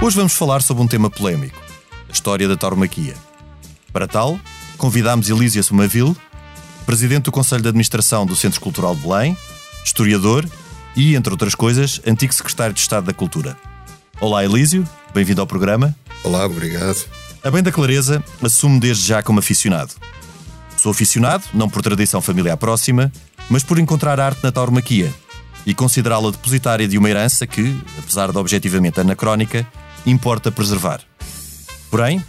Hoje vamos falar sobre um tema polémico, a história da tauromaquia. Para tal, convidámos Elísia Somaville, presidente do Conselho de Administração do Centro Cultural de Belém, historiador e, entre outras coisas, antigo secretário de Estado da Cultura. Olá, Elísio, bem-vindo ao programa. Olá, obrigado. A bem da clareza, assumo desde já como aficionado. Sou aficionado, não por tradição familiar próxima, mas por encontrar arte na tauromaquia e considerá-la depositária de uma herança que, apesar de objetivamente anacrónica, importa preservar. Porém,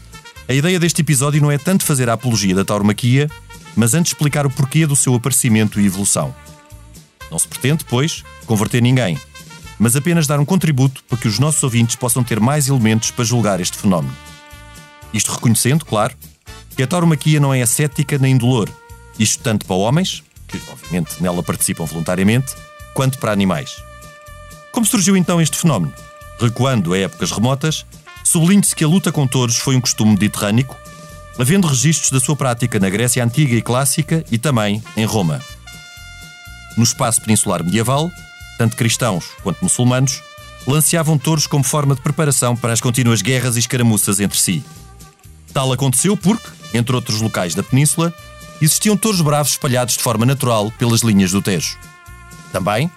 a ideia deste episódio não é tanto fazer a apologia da tauromaquia, mas antes explicar o porquê do seu aparecimento e evolução. Não se pretende, pois, converter ninguém, mas apenas dar um contributo para que os nossos ouvintes possam ter mais elementos para julgar este fenómeno. Isto reconhecendo, claro, que a tauromaquia não é ascética nem indolor, isto tanto para homens, que obviamente nela participam voluntariamente, quanto para animais. Como surgiu então este fenómeno? Recuando a épocas remotas, sublinhe-se que a luta com touros foi um costume mediterrâneo, havendo registros da sua prática na Grécia Antiga e Clássica e também em Roma. No espaço peninsular medieval, tanto cristãos quanto muçulmanos lanceavam touros como forma de preparação para as contínuas guerras e escaramuças entre si. Tal aconteceu porque, entre outros locais da península, existiam touros bravos espalhados de forma natural pelas linhas do Tejo. Também,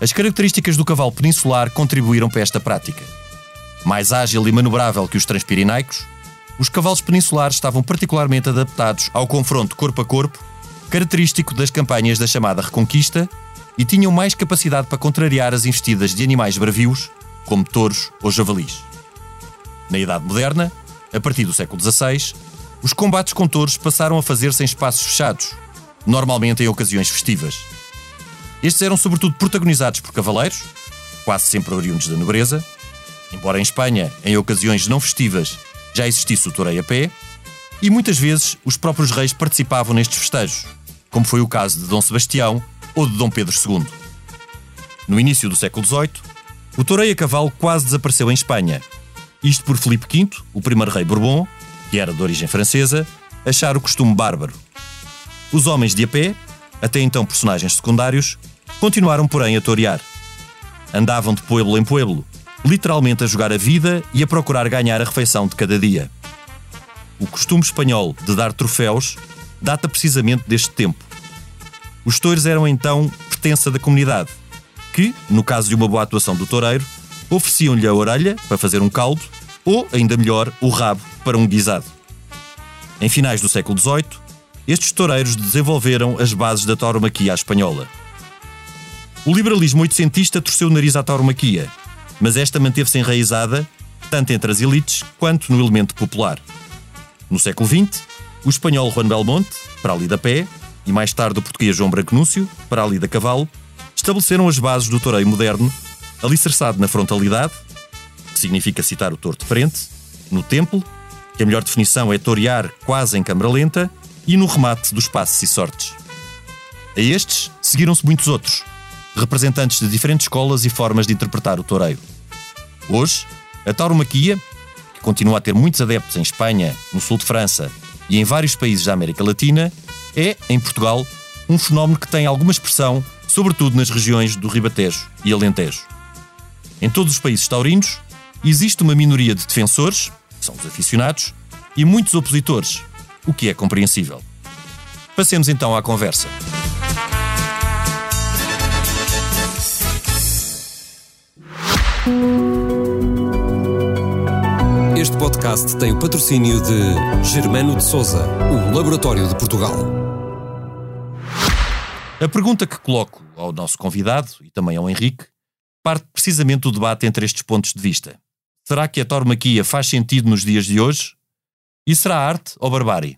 as características do cavalo peninsular contribuíram para esta prática. Mais ágil e manobrável que os transpirinaicos, os cavalos peninsulares estavam particularmente adaptados ao confronto corpo a corpo, característico das campanhas da chamada Reconquista, e tinham mais capacidade para contrariar as investidas de animais bravios, como touros ou javalis. Na Idade Moderna, a partir do século XVI, os combates com touros passaram a fazer-se em espaços fechados, normalmente em ocasiões festivas. Estes eram sobretudo protagonizados por cavaleiros, quase sempre oriundos da nobreza, embora em Espanha, em ocasiões não festivas, já existisse o toureio a pé, e muitas vezes os próprios reis participavam nestes festejos, como foi o caso de Dom Sebastião ou de Dom Pedro II. No início do século XVIII, o toureio a cavalo quase desapareceu em Espanha, isto por Filipe V, o primeiro rei Bourbon, que era de origem francesa, achar o costume bárbaro. Os homens de a pé, até então personagens secundários, continuaram, porém, a torear. Andavam de pueblo em pueblo, literalmente a jogar a vida e a procurar ganhar a refeição de cada dia. O costume espanhol de dar troféus data precisamente deste tempo. Os touros eram então pertença da comunidade, que, no caso de uma boa atuação do toureiro, ofereciam-lhe a orelha para fazer um caldo ou, ainda melhor, o rabo para um guisado. Em finais do século XVIII, estes toureiros desenvolveram as bases da tauromaquia espanhola. O liberalismo oitocentista torceu o nariz à tauromaquia, mas esta manteve-se enraizada tanto entre as elites quanto no elemento popular. No século XX, o espanhol Juan Belmonte, para ali da pé, e mais tarde o português João Branconúcio, para ali da cavalo, estabeleceram as bases do toureio moderno, alicerçado na frontalidade, que significa citar o touro de frente, no templo, que a melhor definição é torear quase em câmara lenta, e no remate dos passos e sortes. A estes seguiram-se muitos outros, representantes de diferentes escolas e formas de interpretar o toureiro. Hoje, a tauromaquia, que continua a ter muitos adeptos em Espanha, no sul de França e em vários países da América Latina, é, em Portugal, um fenómeno que tem alguma expressão, sobretudo nas regiões do Ribatejo e Alentejo. Em todos os países taurinos, existe uma minoria de defensores, que são os aficionados, e muitos opositores, o que é compreensível. Passemos então à conversa. Podcast tem o patrocínio de Germano de Souza, o Laboratório de Portugal. A pergunta que coloco ao nosso convidado e também ao Henrique parte precisamente do debate entre estes pontos de vista. Será que a tauromaquia faz sentido nos dias de hoje? E será arte ou barbárie?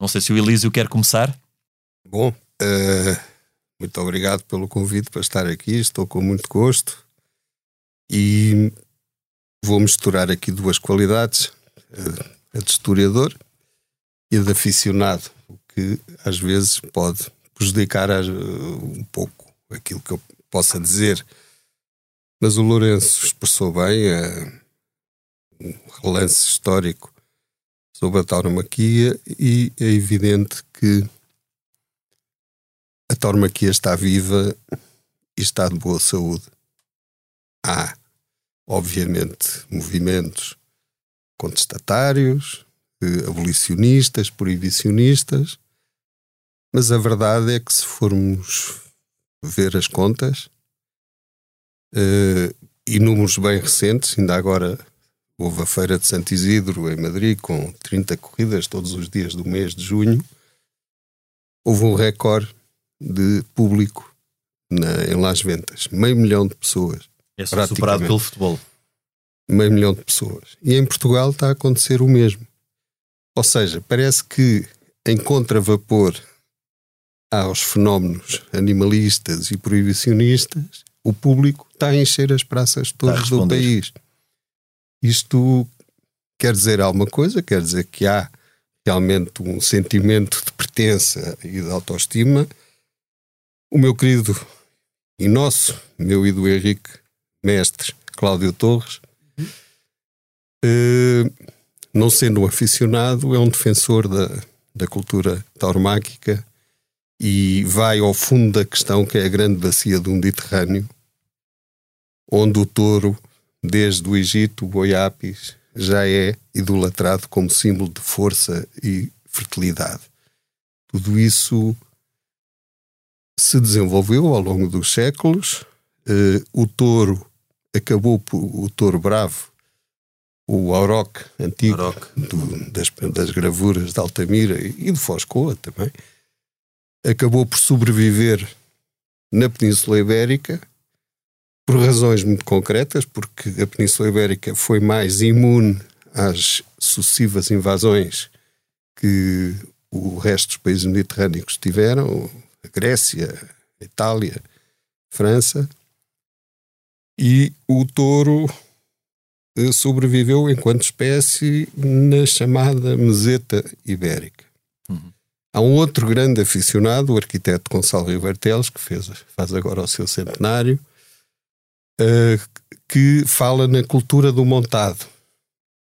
Não sei se o Elísio quer começar. Bom, uh, muito obrigado pelo convite para estar aqui. Estou com muito gosto e vou misturar aqui duas qualidades: a de historiador e a de aficionado, o que às vezes pode prejudicar um pouco aquilo que eu possa dizer. Mas o Lourenço expressou bem uh, um relance histórico sobre a tauromaquia e é evidente que a tauromaquia está viva e está de boa saúde. Há, obviamente, movimentos contestatários, eh, abolicionistas, proibicionistas, mas a verdade é que se formos ver as contas, uh, e números bem recentes, ainda agora houve a Feira de Santo Isidro em Madrid com 30 corridas todos os dias do mês de junho, houve um recorde de público na, em Las Ventas. Meio milhão de pessoas. É só superado pelo futebol. Meio milhão de pessoas. E em Portugal está a acontecer o mesmo. Ou seja, parece que em contravapor aos fenómenos animalistas e proibicionistas, o público está a encher as praças todas do país. Isto quer dizer alguma coisa, quer dizer que há realmente um sentimento de pertença e de autoestima o meu querido e nosso, meu e do Henrique, mestre Cláudio Torres, eh, não sendo um aficionado, é um defensor da, da cultura tauromáquica e vai ao fundo da questão que é a grande bacia do Mediterrâneo, onde o touro, desde o Egito, o Boiapis, já é idolatrado como símbolo de força e fertilidade. Tudo isso se desenvolveu ao longo dos séculos. Uh, o touro acabou por, o touro bravo, o auroque antigo Do, das, das, gravuras de Altamira e de Foscoa também, acabou por sobreviver na Península Ibérica por razões muito concretas, porque a Península Ibérica foi mais imune às sucessivas invasões que o resto dos países mediterrâneos tiveram, a Grécia, a Itália, a França, e o touro eh, sobreviveu enquanto espécie na chamada meseta ibérica. Uhum. Há um outro grande aficionado, o arquiteto Gonçalo Ribeiro Teles, que fez, faz agora o seu centenário, uh, que fala na cultura do montado.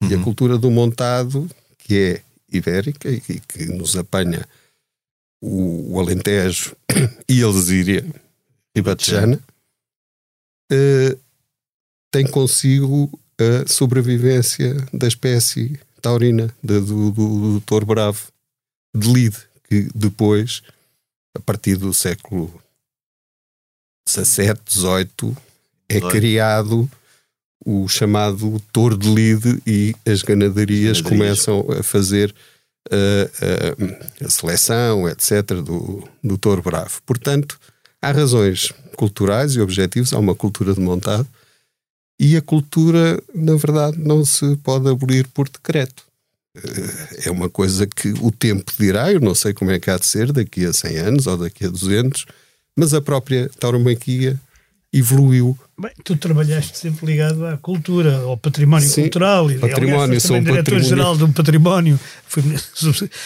Uhum. E a uhum. cultura do montado, que é ibérica e que nos apanha o, o Alentejo e a Lesíria Ribatejana, uh, tem consigo a sobrevivência da espécie taurina, do, do, do touro bravo, de lide, que depois, a partir do século XVII, XVIII, é criado o chamado touro de lide e as ganaderias, ganaderias. começam a fazer a, a, a seleção, etc., do, do touro bravo. Portanto, há razões culturais e objetivos, há uma cultura de montado, e a cultura, na verdade, não se pode abolir por decreto. Eh, é uma coisa que o tempo dirá, eu não sei como é que há de ser daqui a 100 anos ou daqui a 200, mas a própria tauromaquia evoluiu. Bem, tu trabalhaste sempre ligado à cultura, ao património Sim, cultural. E, património, aliás, sou diretor-geral do património, fui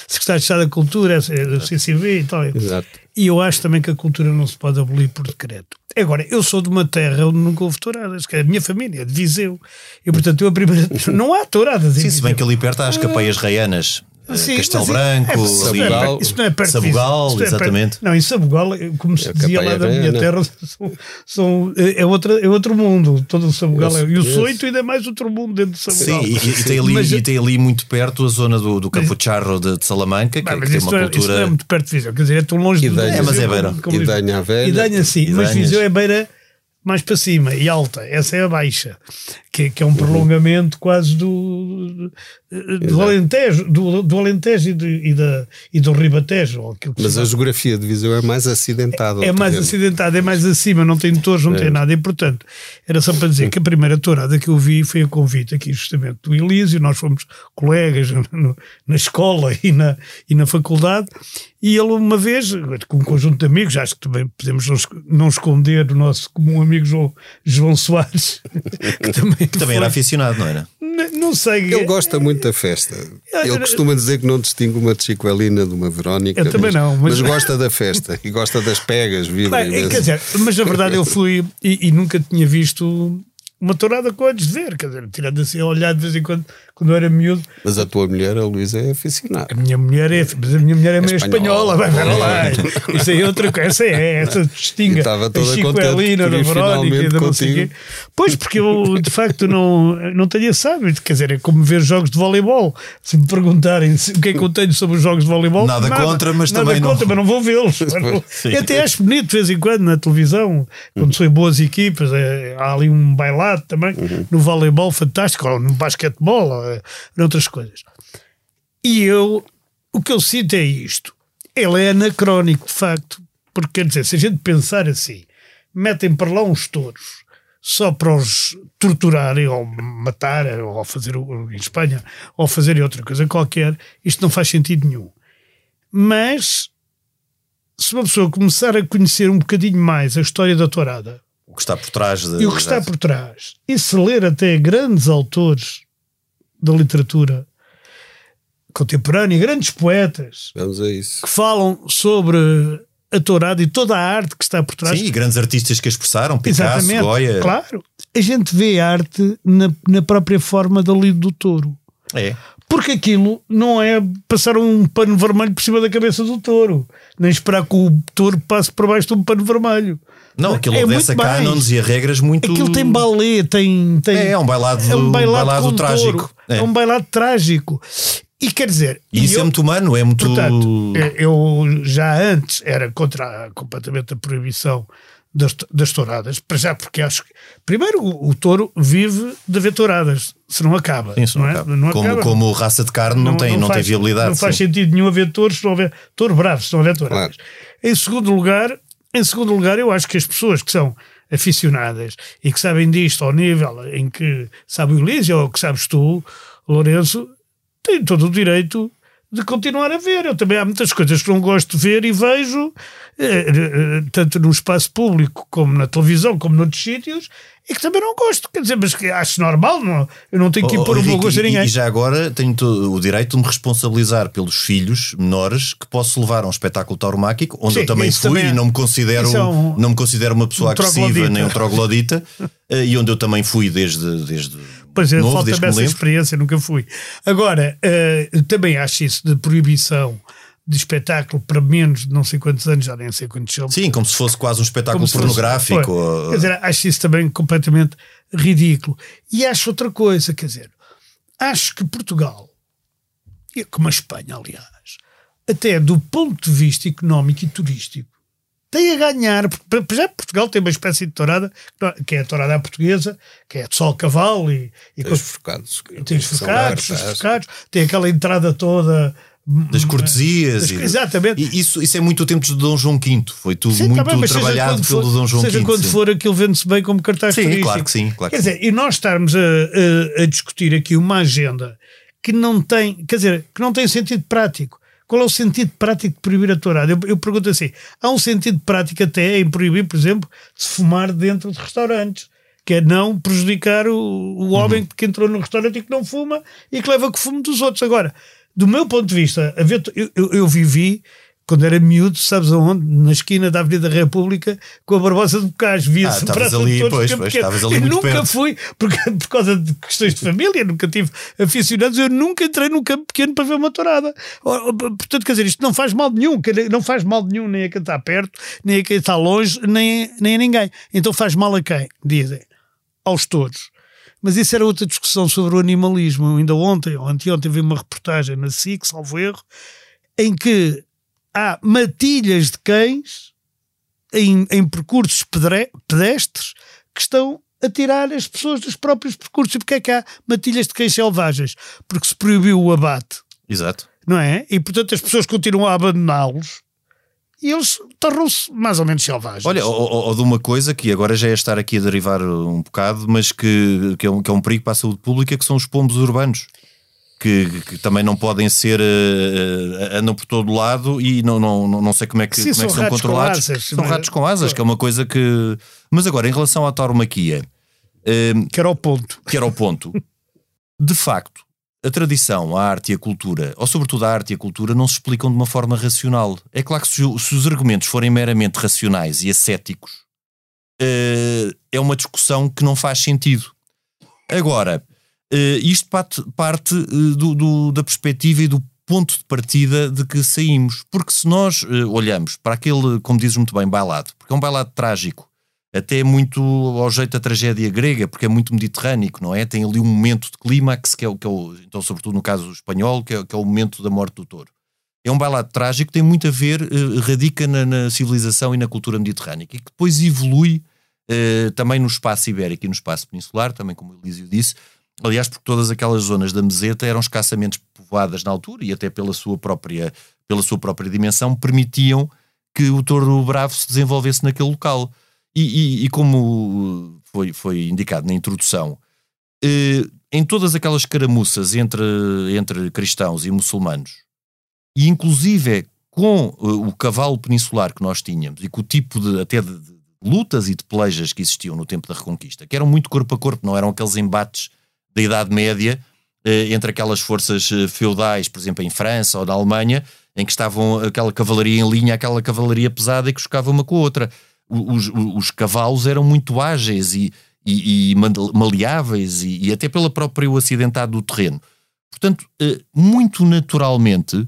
secretário de Estado da Cultura, do CCB e tal. Exato. E eu acho também que a cultura não se pode abolir por decreto. Agora, eu sou de uma terra onde nunca houve touradas, que é a minha família, é de Viseu. E, portanto, eu a primeira... Não há touradas Sim, se bem que ali perto há as capeias reianas. Eh, Sim, Castelo Branco, é, Sabugal, isso não é perto Sabugal, é exatamente. não, em Sabugal, como se é dizia lá da minha terra, são, são, é, é, outra, é outro mundo. Todo o Sabugal é. E o Soito ainda é mais outro mundo dentro do Sabugal. Sim, e, e, tem, ali, mas, e tem ali muito perto a zona do, do Capucharro de, de Salamanca, que, que tem uma cultura. Isso não é muito perto de Viseu, quer dizer, é tão longe de Viseu. É, mas é beira. E Danha Velha. E Danha, sim, mas Viseu é beira mais para cima e alta, essa é a baixa. Que, que é um prolongamento quase do, do Alentejo, do, do Alentejo e, de, e, da, e do Ribatejo. Mas a geografia de Viseu é mais acidentada. É ao mais terreno. acidentado, é mais acima, não tem torres, não tem nada. E portanto, era só para dizer que a primeira tourada que eu vi foi a convite aqui justamente do Elísio. Nós fomos colegas no- na escola e na, e na faculdade. E ele, uma vez, com um conjunto de amigos, acho que também podemos não esconder o nosso comum amigo João, João Soares, que também, Que também era aficionado, não era? N- Não sei. Ele gosta muito da festa. Ele costuma dizer que não distingue uma de Chicoelina de uma Verónica. Eu também mas, não, mas- mas gosta da festa e gosta das pegas, Bem, imenso. quer dizer, mas na verdade eu fui e, e nunca tinha visto uma tourada com olhos de ver, quer dizer, tirando assim a olhar de vez em quando, quando eu era miúdo. Mas a tua mulher, a Luísa, é aficionada. A minha mulher é, mas a minha mulher é meio espanhola. vai ver lá. Isso aí é outra coisa, essa é, essa distinga estava a toda Chicoelina contente por da Verónica e finalmente da não sei contigo. quê. Pois, porque eu de facto não, não tenho esse hábito, quer dizer, é como ver jogos de voleibol. Se me perguntarem o que é que eu tenho sobre os jogos de voleibol, Nada contra, mas nada também não- contra, mas não vou vê-los. Eu até acho bonito de vez em quando na televisão, quando são boas equipas, é, há ali um bailado também, no voleibol fantástico, ou no basquetebol, ou é, noutras coisas. E eu, o que eu sinto é isto. Ele é anacrónico, de facto, porque quer dizer, se a gente pensar assim, metem para lá uns touros só para os torturarem ou matarem ou fazer em Espanha ou fazerem outra coisa qualquer, isto não faz sentido nenhum. Mas se uma pessoa começar a conhecer um bocadinho mais a história da tourada O que está por trás de, e o que está por trás, e se ler até grandes autores da literatura contemporânea, grandes poetas Vamos a isso. que falam sobre a tourada e toda a arte que está por trás. Sim, e grandes artistas que a expressaram, Picasso, Exatamente, Goya. claro. A gente vê arte na, na própria forma da lido do touro. É. Porque aquilo não é passar um pano vermelho por cima da cabeça do touro, nem esperar que o touro passe por baixo de um pano vermelho. Não, aquilo é obedece a muito mais. cânones e a regras muito. Aquilo tem balé, tem, tem. É, é um bailado- é um bailado, bailado trágico. É. É. um bailado trágico. E quer dizer. E isso eu- é muito humano, é muito. Portanto, eh, eu já antes era contra completamente a proibição das, das touradas, para já porque acho que, primeiro, o, o touro vive de haver touradas, se não acaba. Sim, isso não é? acaba. Não como, acaba. como raça de carne não, tem, não, tem faz- viabilidade. Não faz sim. sentido nenhum haver touros se não houver touro bravo, se não houver touradas. Em segundo lugar, em segundo lugar, eu acho que as pessoas que são aficionadas e que sabem disto ao nível em que sabe o Elísio ou que sabes tu, Lourenço, têm todo o direito de continuar a ver. Eu também há muitas coisas que não gosto de ver e vejo, eh, eh, tanto no espaço público como na televisão, como noutros sítios, e que também não gosto. Quer dizer, mas que acho normal, não, eu não tenho que Oh, impor oh, o meu Henrique, gosto a ninguém. E já agora tenho o direito de me responsabilizar pelos filhos menores que posso levar a um espetáculo tauromáquico, onde Sim, eu também fui também é- e não me considero, é um- não me considero uma pessoa um agressiva nem um troglodita, eh, e onde eu também fui desde, desde Pois é, falta-me essa experiência, nunca fui. Agora, eh, também acho isso de proibição de espetáculo para menos de não sei quantos anos, já nem sei quantos são. Sim, como se fosse quase um espetáculo fosse- pornográfico. Pois. ou- Quer dizer, acho isso também completamente ridículo. E acho outra coisa, quer dizer, acho que Portugal, como a Espanha, aliás, até do ponto de vista económico e turístico, tem a ganhar, porque já Portugal tem uma espécie de tourada, que é a tourada à portuguesa, que é de sol cavalo e, e Tem os forcados. tem os forcados, os forcados, tem aquela entrada toda. das cortesias. Das- e- exatamente. E isso, isso é muito o tempo de Dom João V. Foi tudo Sim, muito tá bem, seja trabalhado quando pelo for- Dom João Seja V. quando sim. for, aquilo vende-se bem como cartaz Sim, turístico. claro que sim, claro que quer sim. dizer, e nós estarmos a, a- a discutir aqui uma agenda que não tem, quer dizer, que não tem sentido prático. Qual é o sentido prático de proibir a tourada? Eu, eu pergunto assim: há um sentido prático até em proibir, por exemplo, de fumar dentro de restaurantes, que é não prejudicar o, o homem Uhum. que entrou no restaurante e que não fuma e que leva que fume dos outros. Agora, do meu ponto de vista, eu, eu, eu vivi quando era miúdo, sabes aonde? Na esquina da Avenida República, com a Barbosa de Bocage. Via-se Ah, Praça ali, de Touros, pois, pois, ali Eu nunca perto. fui, porque, por causa de questões de família, nunca tive aficionados, eu nunca entrei num campo pequeno para ver uma tourada. Ora, Portanto, quer dizer, isto não faz mal nenhum, não faz mal nenhum nem a quem está perto, nem a quem está longe, nem, nem a ninguém. Então faz mal a quem? Dizem. Aos touros. Mas isso era outra discussão sobre o animalismo. Ainda ontem, ou anteontem, vi uma reportagem na SIC, salvo erro, em que há matilhas de cães em, em percursos pedre- pedestres que estão a tirar as pessoas dos próprios percursos. E porque é que há matilhas de cães selvagens? Porque se proibiu o abate. Exato. Não é? E portanto as pessoas continuam a abandoná-los e eles tornam-se mais ou menos selvagens. Olha, ou, ou, de uma coisa que agora já é estar aqui a derivar um bocado, mas que, que, é, um, que é um perigo para a saúde pública, que são os pombos urbanos. Que, que, também não podem ser uh, andam por todo lado e não, não, não sei como é que, Sim, como é que são, são controlados. Asas, são ratos com asas, que é uma coisa que. Mas agora, em relação à tauromaquia, uh, que era o ponto. Que era o ponto. De facto, a tradição, a arte e a cultura, ou sobretudo a arte e a cultura, não se explicam de uma forma racional. É claro que se, se os argumentos forem meramente racionais e ascéticos, uh, é uma discussão que não faz sentido. Agora, uh, isto parte, parte uh, do, do, da perspectiva e do ponto de partida de que saímos. Porque se nós olhamos para aquele, como dizes muito bem, bailado, porque é um bailado trágico, até muito ao jeito da tragédia grega, porque é muito mediterrâneo, não é? Tem ali um momento de clímax, que é o que é o, então, sobretudo no caso espanhol, que é, que é o momento da morte do touro. É um bailado trágico, tem muito a ver, uh, radica na, na, civilização e na cultura mediterrânea, e que depois evolui uh, também no espaço ibérico e no espaço peninsular, também como o Elísio disse, aliás, porque todas aquelas zonas da meseta eram escassamente povoadas na altura e até pela sua própria, pela sua própria dimensão permitiam que o touro bravo se desenvolvesse naquele local. E, e, e como foi, foi indicado na introdução, eh, em todas aquelas caramuças entre, entre cristãos e muçulmanos, e inclusive com eh, o cavalo peninsular que nós tínhamos e com o tipo de até de, de, lutas e de pelejas que existiam no tempo da Reconquista, que eram muito corpo a corpo, não eram aqueles embates da Idade Média eh, entre aquelas forças eh, feudais, por exemplo, em França ou na Alemanha, em que estavam aquela cavalaria em linha, aquela cavalaria pesada e que chocava uma com a outra os, os cavalos eram muito ágeis e, e, e maleáveis e, e, até pela própria acidentado do terreno. Portanto, eh, muito naturalmente,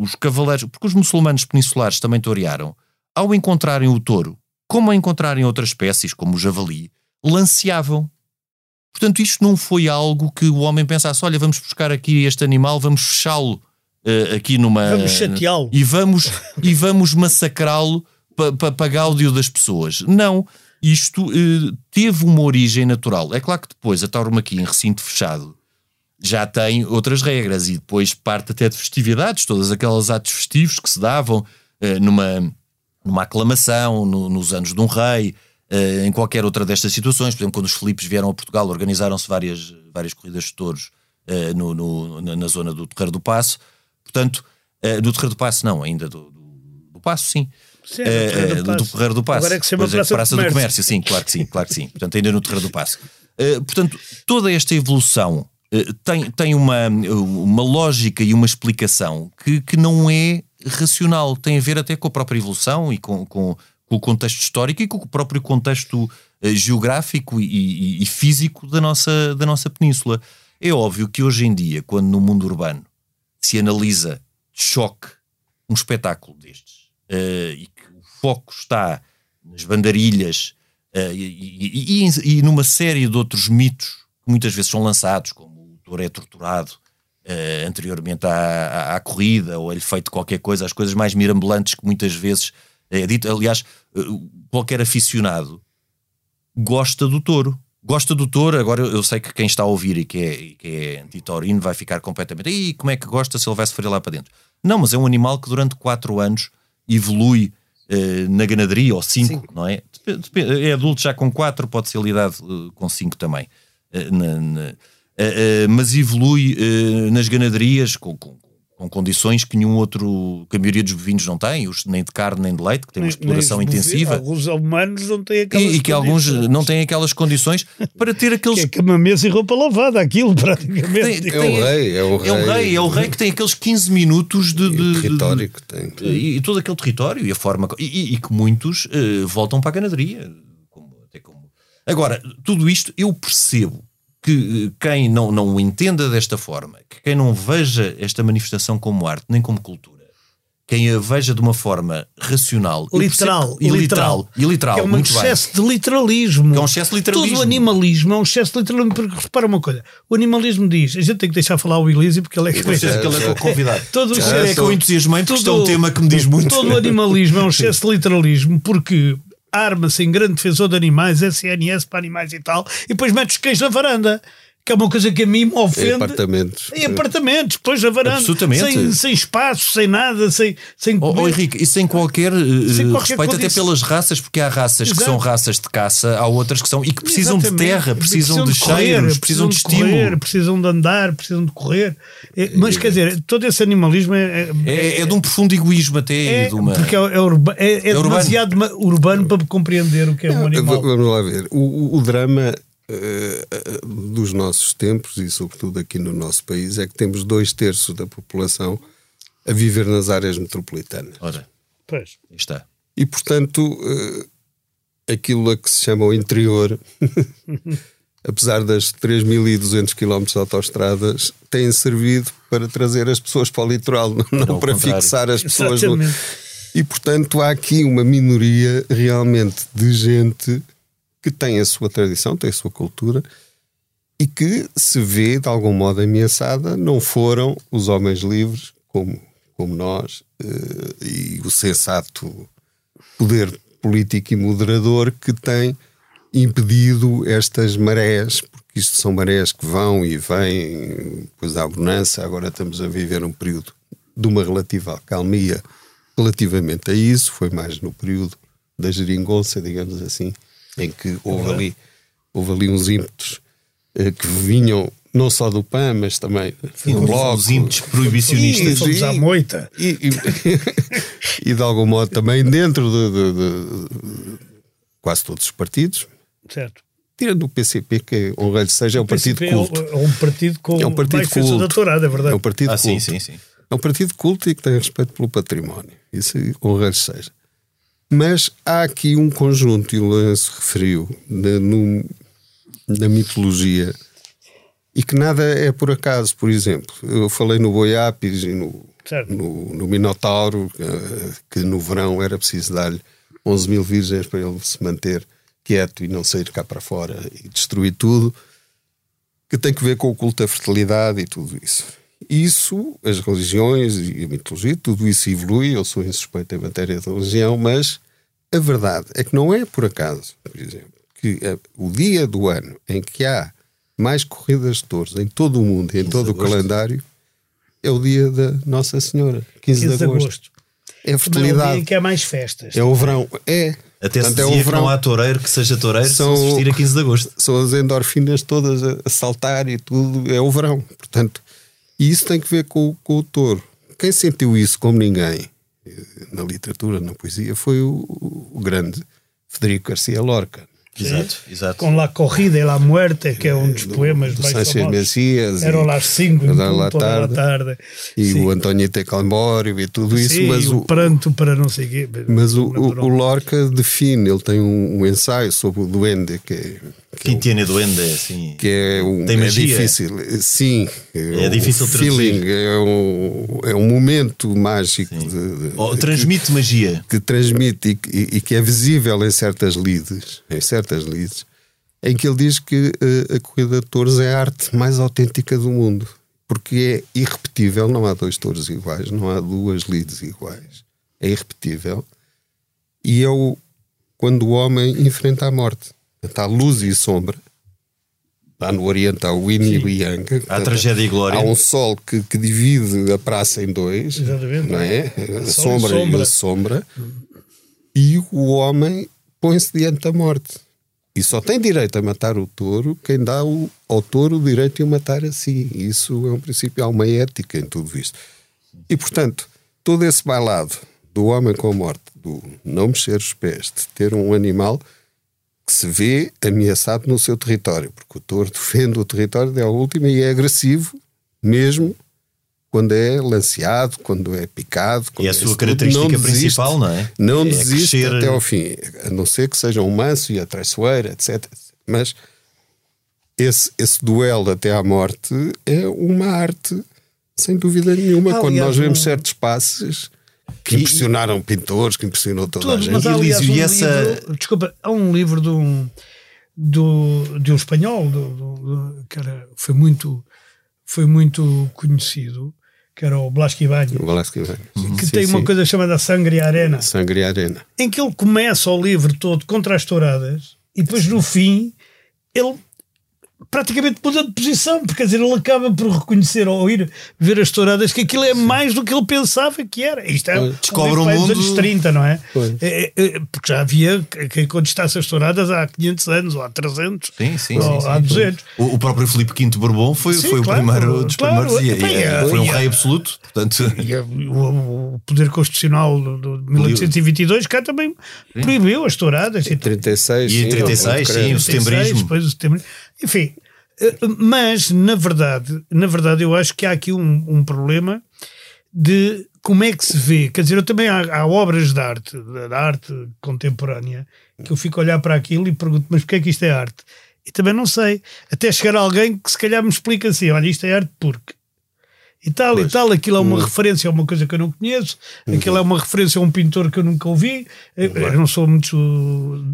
os cavaleiros, porque os muçulmanos peninsulares também torearam, ao encontrarem o touro, como ao encontrarem outras espécies, como o javali, lanceavam. Portanto, isto não foi algo que o homem pensasse: olha, vamos buscar aqui este animal, vamos fechá-lo uh, aqui numa. Vamos chateá-lo. E vamos, e vamos massacrá-lo para pa, gáudio das pessoas. Não. Isto eh, teve uma origem natural. É claro que depois a tauromaquia em recinto fechado já tem outras regras e depois parte até de festividades, todas aquelas atos festivos que se davam eh, numa, numa aclamação, no, nos anos de um rei, eh, em qualquer outra destas situações. Por exemplo, quando os Filipes vieram a Portugal, organizaram-se várias, várias corridas de touros eh, no, no, na, na, zona do Terreiro do Passo. Portanto, eh, do Terreiro do Passo não, ainda do, do, do Passo, sim. Sim, é, do, do Ferreiro do Passo. Agora é que se chama é, Praça, Praça do, comércio. do, Comércio. sim, claro que sim, claro que sim. Portanto, ainda no Terreiro do Passo. Uh, portanto, toda esta evolução uh, tem, tem uma, uma lógica e uma explicação que, que não é racional. Tem a ver até com a própria evolução e com, com, com o contexto histórico e com o próprio contexto uh, geográfico e, e, físico da nossa, da nossa península. É óbvio que hoje em dia, quando no mundo urbano se analisa de choque um espetáculo destes, uh, e que o foco está nas bandarilhas uh, e, e, e, numa série de outros mitos que muitas vezes são lançados, como o touro é torturado uh, anteriormente à, à, à, corrida, ou ele feito qualquer coisa, as coisas mais mirambulantes que muitas vezes é dito. Aliás, qualquer aficionado gosta do touro. Gosta do touro, agora eu sei que quem está a ouvir e que é, que é anti-taurino vai ficar completamente. E como é que gosta se ele vai se ferir lá para dentro? Não, mas é um animal que durante 4 anos evolui uh, na ganaderia, ou 5, não é? É adulto já com 4, pode ser lidado uh, com 5 também. Uh, na, na, mas evolui nas ganaderias com, com, com, condições que nenhum outro, que a maioria dos bovinos não tem, os, nem de carne nem de leite, que tem uma exploração intensiva. Alguns humanos não têm aquelas E, e que alguns não têm aquelas condições para ter aqueles. Que é cama, mesa e roupa lavada, aquilo praticamente. Tem, é, o rei, é o rei. É o rei, é o rei que tem aqueles 15 minutos de. de, de território que tem. E, e, todo aquele território e a forma. E, e que muitos uh, voltam para a ganaderia. Como, até como... Agora, tudo isto eu percebo que eh, quem não, não o entenda desta forma, que quem não veja esta manifestação como arte nem como cultura, quem a veja de uma forma racional literal, e literal, e literal, que é um excesso bem. de literalismo. Que é um excesso de literalismo. Todo o animalismo é um excesso de literalismo. Porque repara uma coisa: o animalismo diz, a gente tem que deixar falar o Elísio porque ele é que, que ele é, é convidado. todo é, é que eu entusiasmei porque isto é um tema que me diz muito. Todo o animalismo é um excesso de literalismo porque arma-se em grande defensor de animais, SNS para animais e tal, e depois mete os cães na varanda que é uma coisa que a mim me ofende. Em apartamentos. Em apartamentos, depois a varanda. Absolutamente. Sem, sem espaço, sem nada, sem. sem oh, oh, Henrique, e sem qualquer, eh, sem qualquer respeito até pelas raças, porque há raças Exato. que são raças de caça, há outras que são. e que precisam Exatamente. de terra, precisam, precisam de, de correr, cheiros, precisam, de, de estímulo. Correr, precisam de andar, precisam de correr. É, mas quer dizer, todo esse animalismo é. É, é, é de um profundo egoísmo até. É, de uma... Porque é, é, urba, é, é demasiado urbano para compreender o que é um animal. Vamos lá ver. o, o drama dos nossos tempos e, sobretudo, aqui no nosso país, é que temos dois terços da população a viver nas áreas metropolitanas. Ora, pois. está. E, portanto, uh, aquilo a que se chama o interior, apesar das 3.200 km de autoestradas, tem servido para trazer as pessoas para o litoral, não, não para contrário. fixar as pessoas. No... E, portanto, há aqui uma minoria realmente de gente que tem a sua tradição, tem a sua cultura e que se vê de algum modo ameaçada, não foram os homens livres como, como nós eh, e o sensato poder político e moderador que tem impedido estas marés, porque isto são marés que vão e vêm, pois há bonança, agora estamos a viver um período de uma relativa calmia relativamente a isso, foi mais no período da geringonça, digamos assim, em que houve ali, houve ali uns ímpetos eh, que vinham não só do PAN, mas também do Bloco. Os ímpetos proibicionistas. E, à moita. E, e, e, de algum modo também dentro de, de, de, quase todos os partidos. Certo. Tirando o PCP, que honra lhe seja, é um partido é culto. É um partido com é um partido culto. doutorado, é verdade. É um partido ah, culto. Sim, sim, sim. É um partido culto e que tem respeito pelo património. Isso honra lhe seja. Mas há aqui um conjunto, e o Lourenço referiu, na, no, na mitologia, e que nada é por acaso. Por exemplo, eu falei no Boiapis e no, no, no, Minotauro, que no verão era preciso dar-lhe 11 mil virgens para ele se manter quieto e não sair cá para fora e destruir tudo, que tem que ver com o culto da fertilidade e tudo isso. Isso, as religiões e a mitologia, tudo isso evolui. Eu sou insuspeito em matéria de religião, mas a verdade é que não é por acaso, por exemplo, que a, o dia do ano em que há mais corridas de touros em todo o mundo e em todo o calendário é o dia da Nossa Senhora, 15, 15 de, agosto. de agosto. É fertilidade. É o dia em que há mais festas. É o verão. É. Até Portanto, se é o verão. não há toureiro que seja toureiro são, se assistir a 15 de agosto. São as endorfinas todas a saltar e tudo. É o verão. Portanto, e isso tem que ver com, com o touro. Quem sentiu isso como ninguém eh, na literatura, na poesia, foi o, o grande Federico Garcia Lorca. Exato, exato. Com La Corrida e La Muerte, que é um dos do, poemas do mais Sanchez famosos. Messias. Eram lá cinco da tarde, tarde. E Sim. o António Tecalmório e tudo isso. Sim, mas o, o pranto para não sei quê. Mas o, o, o, Lorca define, ele tem um, um ensaio sobre o duende, que é que tiene duende, assim. Que é, um, Tem magia. é difícil. Sim. É, é difícil um feeling, é um, é um momento mágico. De, de, oh, transmite que, magia. Que transmite e, e, e, que é visível em certas lides, em certas lides, em que ele diz que uh, a corrida de touros é a arte mais autêntica do mundo. Porque é irrepetível, não há dois touros iguais, não há duas lides iguais. É irrepetível. E é o, quando o homem enfrenta a morte Está luz e sombra. Lá no Oriente há o Yin e o Yang. Há tragédia e glória. Há um sol que, que divide a praça em dois. Exatamente. Não é? A sombra, e sombra. a sombra. E o homem põe-se diante da morte. E só tem direito a matar o touro quem dá o, ao touro o direito de o matar a si. Isso é um princípio, há uma ética em tudo isto. E, portanto, todo esse bailado do homem com a morte, do não mexer os pés, de ter um animal que se vê ameaçado no seu território, porque o touro defende o território até a última e é agressivo, mesmo quando é lanceado, quando é picado. e é a sua característica não principal, não é? Não é desiste crescer... até ao fim, a não ser que seja um manso e a traiçoeira, etc. Mas esse, esse duelo até à morte é uma arte, sem dúvida nenhuma. Ah, quando nós vemos certos passos que impressionaram pintores, que impressionou toda Tudo, a gente. Mas aliás, um essa... livro, desculpa, há um livro de um, do, de um espanhol do, do, que era, foi, muito, foi muito conhecido, que era o Blasco Ibanez, que Sim, tem uma sim. coisa chamada Sangre Arena, Sangre e Arena. em que ele começa o livro todo contra as touradas e depois no fim ele praticamente muda de posição, porque quer dizer, ele acaba por reconhecer ao ir ver as touradas que aquilo é mais do que ele pensava que era. Isto é Descobre um dos mundo- anos 30, não é? É, é, é, Porque já havia quem contestasse as touradas há 500 anos, ou há 300, Sim, sim, ou sim, há sim. 200. O, o próprio Filipe V Bourbon foi, Sim, foi claro, o primeiro dos claro. primeiros e, é, foi um rei absoluto. Portanto, E o, o Poder Constitucional de 1822 cá também proibiu as touradas. E 36. E em sim, 36, não sim, o setembrismo. Depois o setembro. Enfim, eh, mas na verdade, na verdade, eu acho que há aqui um, um problema de como é que se vê. Quer dizer, eu também há, há obras de arte, da arte contemporânea, que eu fico a olhar para aquilo e pergunto, mas porquê é que isto é arte? E também não sei. Até chegar alguém que se calhar me explica assim: olha, isto é arte porque. E tal, e tal, aquilo é uma referência a uma coisa que eu não conheço, aquilo é uma referência a um pintor que eu nunca ouvi. Eu, eu não sou muito.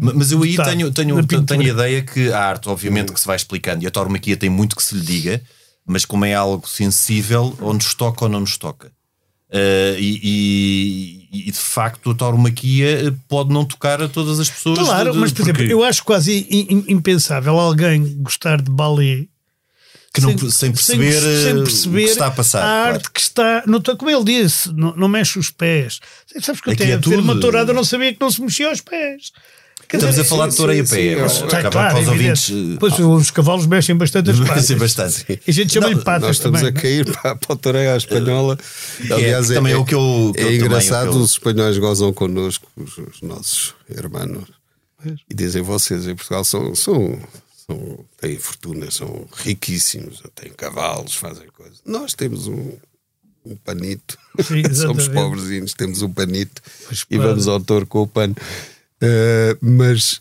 Ma- Mas eu aí tenho, tenho, tenho a ideia que a arte, obviamente, que se vai explicando, e a tauromaquia tem muito que se lhe diga, mas como é algo sensível, ou nos toca ou não nos toca. Uh, e, e- e, de facto a tauromaquia pode não tocar a todas as pessoas. Claro, de- de- mas por exemplo, porque- eu acho quase im- im- impensável alguém gostar de balé Que não- sem perceber, eh, o que está a passar, A claro. arte que está, não, está- como ele disse, não, não mexe os pés. Sabes que eu Aqui tenho é a ver uma tudo- tourada, não sabia que não se mexia os pés. Quer Estamos dizer, a falar de touro e a sim, pé. sim, sim. Está claro, para ouvintes. Pois os cavalos mexem bastante as patas. ser bastante. E a gente chama-lhe patas Nós estamos também. a cair para, para o à espanhola. é, também é o que eu- que é engraçado, é que eu- os espanhóis gozam connosco, os, os nossos irmãos, e dizem vocês em Portugal são, são, são, têm fortunas, são riquíssimos, têm cavalos, fazem coisas. Nós temos um, um panito, Sim, somos pobrezinhos, temos um panito Pois, e claro. vamos ao touro com o pano. Uh, mas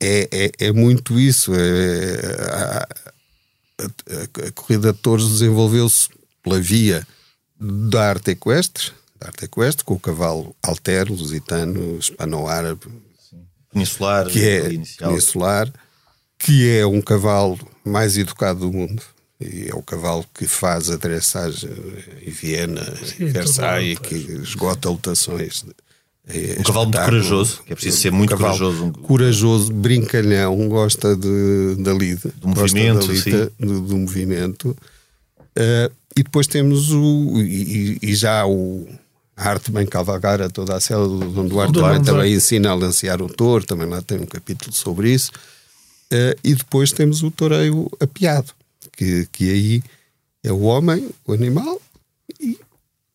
é, é, é muito isso. É, a, a- a- a corrida de touros desenvolveu-se pela via da arte equestre, da arte equestre, com o cavalo altero, lusitano, hispano-árabe, Peninsular, que é inicial. peninsular, que é um cavalo mais educado do mundo. E é o cavalo que faz a dressagem em Viena, em em Versailles, que esgota lotações. É Um cavalo muito corajoso, que é preciso ser muito cavalo corajoso. Um- Corajoso, brincalhão, gosta de, da lida. Do movimento, gosta da lida, do, do movimento. Eh, e depois temos o. E, e- já o. A arte bem cavalgar a toda a cela do Dom Duarte também, também ensina a lancear o touro, também lá tem um capítulo sobre isso. Eh, e depois temos o toureiro apiado, que, que aí é o homem, o animal e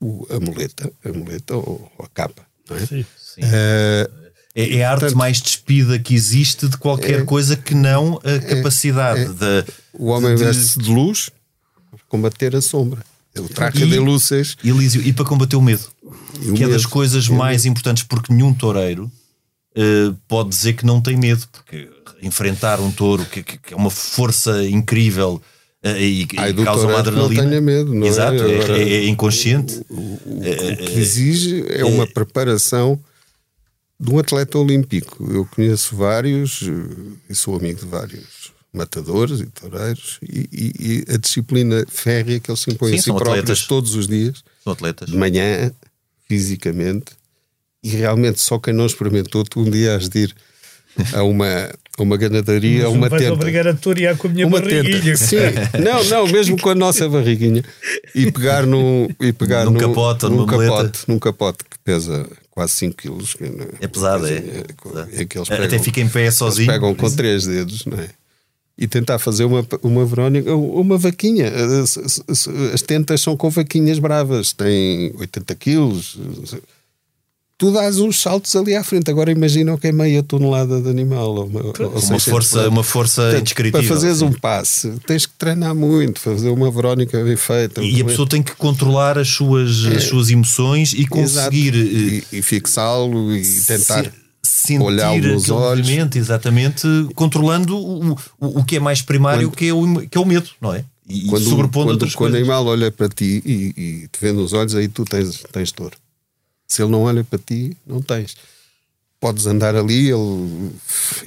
o, a muleta, a muleta ou, ou a capa. Não é? Sim. Eh, É, é a arte Portanto, mais despida que existe de qualquer é- coisa que não a capacidade da. O homem de- veste-se de luz para combater a sombra. Ele traca E- de luzes. Elísio, e para combater o medo, E o que é das medo. coisas o mais importantes, porque nenhum toureiro eh, pode dizer que não tem medo, porque enfrentar um touro que, que- que é uma força incrível eh, e, Ai, do causa uma que não adrenalina. tenha medo, não é? Exato, é, é- é inconsciente. O que exige é uma preparação de um atleta olímpico. Eu conheço vários eh, e sou amigo de vários matadores e toureiros e, e- e a disciplina férrea que eles se impõem Sim, a si próprios atletas. todos os dias, São atletas. de manhã, fisicamente, e realmente só quem não experimentou, tu um dia has de ir a uma, a uma ganadaria, a uma tenda. obrigar a torear com a minha uma barriguinha. tenta. Sim, não, não, mesmo com a nossa barriguinha e pegar num e pegar Num num- capote num numa muleta. capote, num capote que pesa quase 5 quilos. não- É pesado, é. coisa- é que eles Até pegam- fica em pé eles sozinho. pegam com três dedos, não é? E tentar fazer uma, uma Verónica, uma vaquinha. As, as- as tentas são com vaquinhas bravas, têm 80 quilos. Tu dás uns saltos ali à frente. Agora imagina o que é meia tonelada de animal. Ou uma, ou Uma 600 força, uma força Portanto, indescritível. Para fazeres um passe, tens que treinar muito, fazer uma Verónica bem feita. E a pessoa tem que controlar as suas, as suas emoções e conseguir eh, E, e fixá-lo e tentar. se- sentir olhá-lo nos aquele olhos. movimento, exatamente, controlando o, o, o que é mais primário, Quando- que, é o, que é o medo, não é? E, Quando, sobrepondo quando, outras quando o animal olha para ti e, e te vê nos olhos, aí tu tens, tens touro. Se ele não olha para ti, não tens. podes andar ali, ele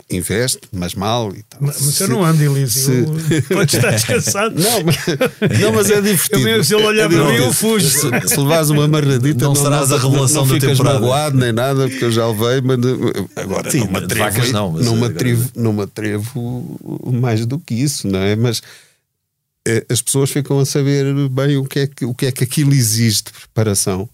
investe, mas mal e tal. Mas, mas eu não ando, Elísio. Se... Pode estar descansado. não, mas, não, mas é divertido. Eu mesmo, se ele olhar é para mim, eu fujo. Se, se levares uma marradita, não, não serás a revelação não, da temporada. magoado nem nada, porque eu já levei, mas agora Sim, não me atrevo, não, não, me atrevo, não me atrevo mais do que isso, não é? Mas eh, as pessoas ficam a saber bem o que é que, o que, é que aquilo exige de preparação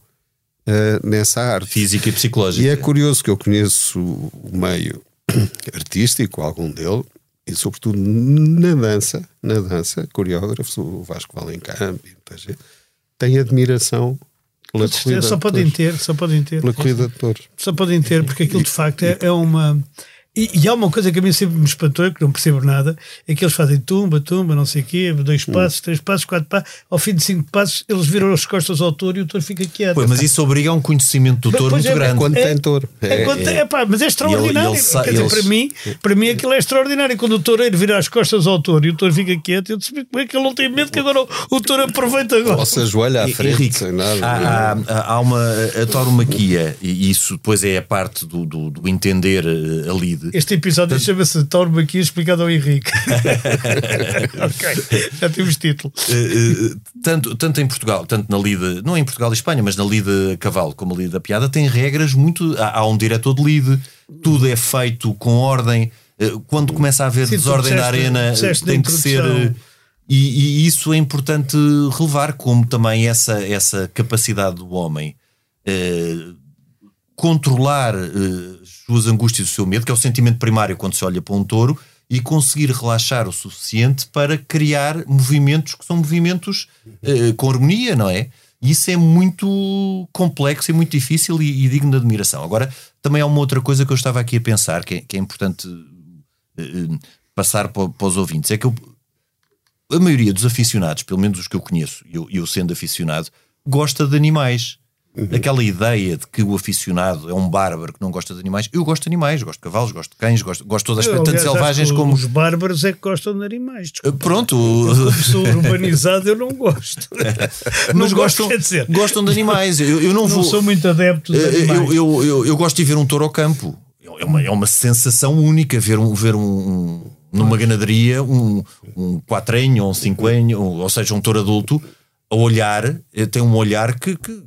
uh, nessa arte. Física e psicológica. E é curioso que eu conheço o meio artístico, algum dele, e sobretudo na dança, na dança, coreógrafos, o Vasco Valencamp, tem admiração pela corrida Só podem ter, só podem ter. Pela corrida de touros. Só podem ter, porque aquilo de facto é, é uma e, e, há uma coisa que a mim sempre me espantou, que não percebo nada, é que eles fazem tumba, tumba, não sei o quê, dois hum. passos, três passos, quatro passos, ao fim de cinco passos eles viram as costas ao touro e o touro fica quieto. Pois, mas isso obriga a um conhecimento do touro muito é, grande. Quando é, tem touro. É, é, é, pá, mas é extraordinário. Ele, ele, Quer dizer, para, mim, para mim aquilo é extraordinário. Quando o toureiro vira as costas ao touro e o touro fica quieto, eu disse, como é que ele não tem medo que agora o, o touro aproveita agora? Ou se ajoelha à frente, Henrique, sem nada. Há, há, há uma a tauromaquia, e isso depois é a parte do, do, do entender a lide. Este episódio chama-se Torme aqui explicado ao Henrique. ok, já temos título. Uh, uh, tanto, tanto em Portugal, tanto na lida, não em Portugal e Espanha, mas na lida cavalo como a lida piada, tem regras muito. Há, há um diretor de lide, tudo é feito com ordem. Uh, quando começa a haver Sim, desordem na arena, tem que ser. E, e, isso é importante relevar, como também essa, essa capacidade do homem controlar suas angústias, o seu medo, que é o sentimento primário quando se olha para um touro, e conseguir relaxar o suficiente para criar movimentos que são movimentos uh, com harmonia, não é? Isso é muito complexo e muito difícil e, e, digno de admiração. Agora, também há uma outra coisa que eu estava aqui a pensar, que é, que é importante uh, passar para, para, os ouvintes, é que eu, a maioria dos aficionados, pelo menos os que eu conheço, eu, eu sendo aficionado, gosta de animais. Uhum. Aquela ideia de que o aficionado é um bárbaro que não gosta de animais. Eu gosto de animais, gosto de cavalos, gosto de cães, gosto, gosto de todas as tanto selvagens como. Os bárbaros é que gostam de animais. Desculpa. Pronto. Eu, como sou urbanizado, eu não gosto. Mas gostam, gosto, dizer. gostam de animais. Eu, eu não, não vou. sou muito adepto de animais. Eu, eu, eu, gosto de ver um touro ao campo. É uma, é uma sensação única ver um. Ver um, um numa ganaderia, um, um quatrenho ou um cinquenho, ou seja, um touro adulto, a olhar, eh, tem um olhar que, que,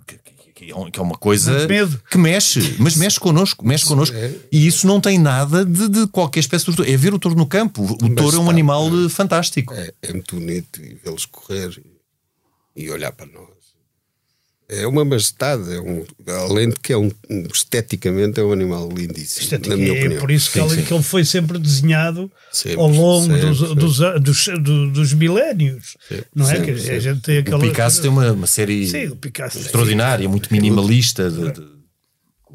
que é uma coisa que mexe, mas mexe connosco, mexe connosco. É... E isso não tem nada de, de qualquer espécie de touro. É ver o touro no campo. O mas touro é um animal é, fantástico. É, é muito bonito vê-los correr e olhar para nós é uma majestade, é um, além de que é um, esteticamente é um animal lindíssimo. Na minha é opinião. por isso que, sim, ele, sim. que ele foi sempre desenhado sempre, ao longo sempre, dos, dos, dos, dos, dos, milénios. Sempre, não é? que a gente tem aquela... O Picasso tem uma, uma série sim, extraordinária, muito minimalista. De, de...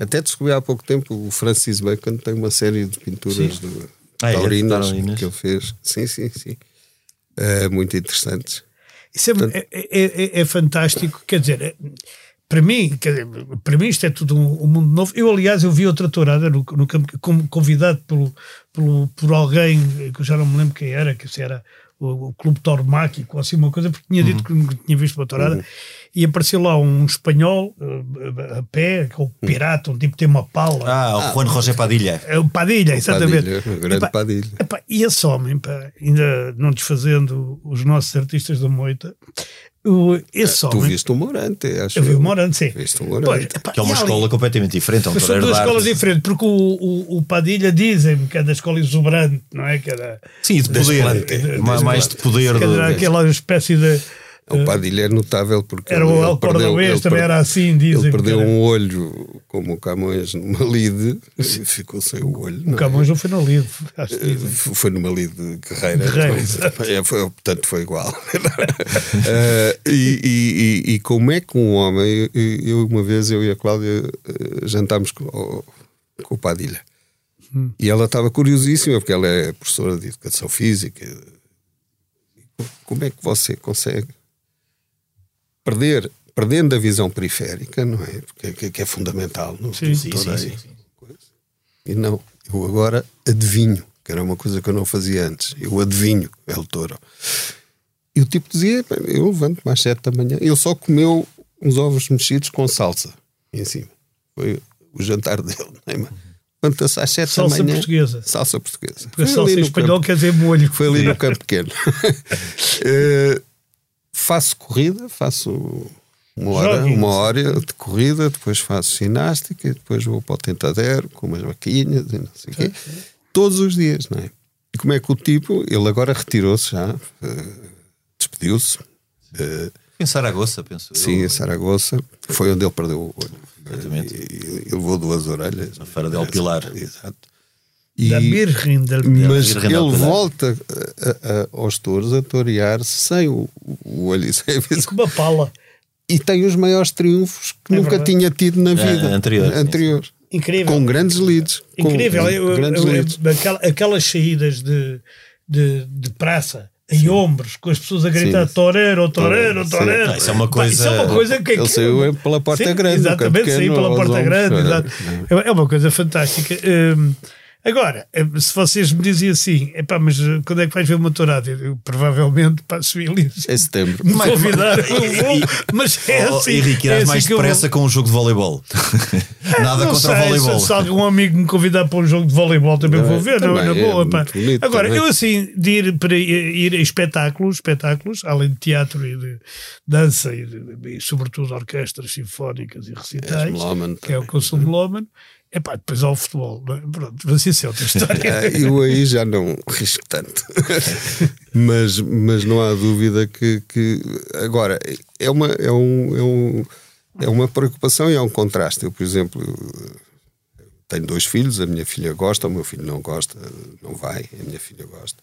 Até descobri há pouco tempo o Francis Bacon tem uma série de pinturas do ah, taurinas, é, que ele fez. Sim, sim, sim. É, muito interessantes. Isso é, é, é, é, fantástico, quer dizer, é, para mim, dizer, para mim isto é tudo um, um, mundo novo. Eu, aliás, eu vi outra tourada no, no campo, como convidado pelo, pelo, por alguém que eu já não me lembro quem era, que se era o, o Clube Tormáquico, ou assim uma coisa, porque tinha dito uhum. que tinha visto uma tourada. Uhum e apareceu lá um espanhol uh, a pé, o pirata, um tipo que tem uma pala. Ah, o ah, Juan José Padilha. É o Padilha, exatamente. Padilha, o grande epá, Padilha. Epá, e esse homem, pá, ainda não desfazendo os nossos artistas da moita, o, esse homem, tu viste o Morante, acho. Eu vi o Morante, sim. Viste o Morante. Pois, epá, que é uma escola ali, completamente diferente. É são duas escolas diferentes, porque o, o, o Padilha dizem que é da escola exuberante, não é? Que era, sim, de poder. De, mais de poder. Que era aquela espécie de o Padilha é notável porque era o El Cordobês, também era assim, dizem. Ele perdeu um olho, como o Camões, numa lide, e ficou sem o olho. O Camões não foi na lide, acho que Foi numa lide guerreira. guerreira é, foi, portanto, foi igual. uh, e, e, como é que um homem, eu uma vez, eu e a Cláudia uh, jantámos com, com o Padilha. Hum. E ela estava curiosíssima, porque ela é professora de educação física. Como é que você consegue perder, perdendo a visão periférica, não é? Porque, que é fundamental no, sim, sim, sim, sim, sim. E não, eu agora adivinho, que era uma coisa que eu não fazia antes. Eu adivinho, é o touro. E o tipo dizia: Eu levanto mais sete da manhã. Ele só comeu uns ovos mexidos com salsa em cima. Foi o jantar dele. Não é? Levantou-se às 7 Salsa da manhã. portuguesa. Salsa portuguesa. Porque a salsa em espanhol quer dizer molho. Foi ali no campo pequeno. Eh, faço corrida, faço uma hora, uma hora de corrida, depois faço ginástica, depois vou para o tentadero com umas vaquinhas e não sei o quê. Todos os dias, não é? E como é que o tipo, ele agora retirou-se já, eh, despediu-se. eh, Em Saragoça, penso. eu. Sim, em Saragoça, foi onde ele perdeu o olho. Exatamente. E, e levou duas orelhas. Na Feira del Pilar. Exato. Da E- Birrin del Pilar. mas ele volta a- a- a- aos touros a torear sem o, o olho e sem a com uma pala. E tem os maiores triunfos que É nunca verdade. tinha tido na vida. anterior, sim, Anterior. Incrível. Com grandes leads. com Incrível. Eu- grandes eu- leads. aquela- aquelas saídas de, de, de praça em ombros, com as pessoas a gritar Sim. torero, torero, Sim. torero. Não, isso é uma Pá, isso é coisa- uma coisa que Ele saiu pela porta Sim, grande, Exatamente, saiu pela porta ombros, grande. é. É uma coisa fantástica. Hum, Agora, se vocês me dizem assim, epá, mas eh, quando é que vais ver uma tourada? Eu, eu, provavelmente, pá, se eles Em setembro. me eu vou, mas é Oh, assim. Henrique, é irás assim mais vou. depressa com um jogo de voleibol. Nada Não contra o sei, voleibol. Se, se algum amigo me convidar para um jogo de voleibol também Também- vou ver, não, também na é boa. pá. muito bonito Agora, também. eu assim, de ir, para ir a espetáculos, espetáculos, além de teatro e de dança e, de- e sobretudo orquestras sinfónicas e recitais, que é o que eu sou melómano, é pá, depois ao futebol. é? Pronto, mas isso é outra história. Ah, eu aí já não risco tanto. mas, mas não há dúvida que, que agora é uma, é, um, é, um, é uma preocupação e é um contraste. Eu, por exemplo, tenho dois filhos, a minha filha gosta, o meu filho não gosta, não vai, a minha filha gosta.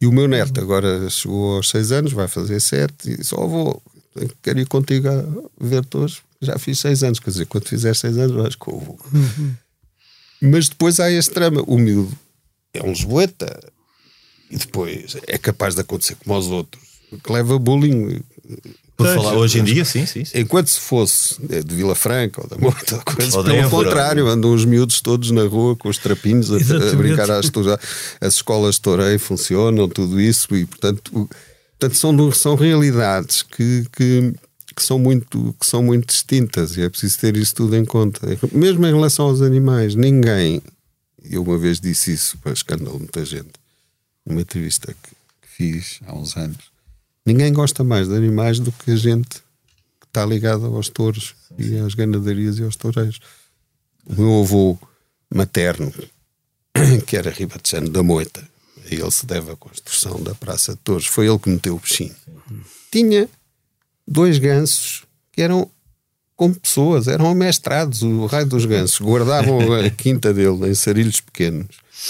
E o meu neto agora chegou aos seis anos, vai fazer sete, e só vou, quero ir contigo a ver todos. Já fiz seis anos, quer dizer, quando fizer seis anos, acho que eu vou. Mas depois há este drama. O miúdo é um lisboeta e depois é capaz de acontecer como aos outros, que leva bullying. Por falar hoje em dia, sim, sim. sim. Enquanto se fosse eh, de Vila Franca ou da Moita, ou coisa, Ou pelo Évora. contrário, andam os miúdos todos na rua com os trapinhos a, a brincar às As escolas de toureio funcionam, tudo isso, e portanto, portanto são, são realidades que, que, que são muito, que são muito distintas e é preciso ter isso tudo em conta. Mesmo em relação aos animais, ninguém, eu uma vez disse isso para escândalo muita gente, numa entrevista que, fiz há uns anos, ninguém gosta mais de animais do que a gente que está ligada aos touros e às ganadarias e aos toureiros. O meu avô materno, que era ribatejano da Moita, a ele se deve a construção da Praça de Touros, foi ele que meteu o bichinho. Tinha dois gansos que eram como pessoas, eram amestrados, o raio dos gansos, guardavam a quinta dele em sarilhos pequenos,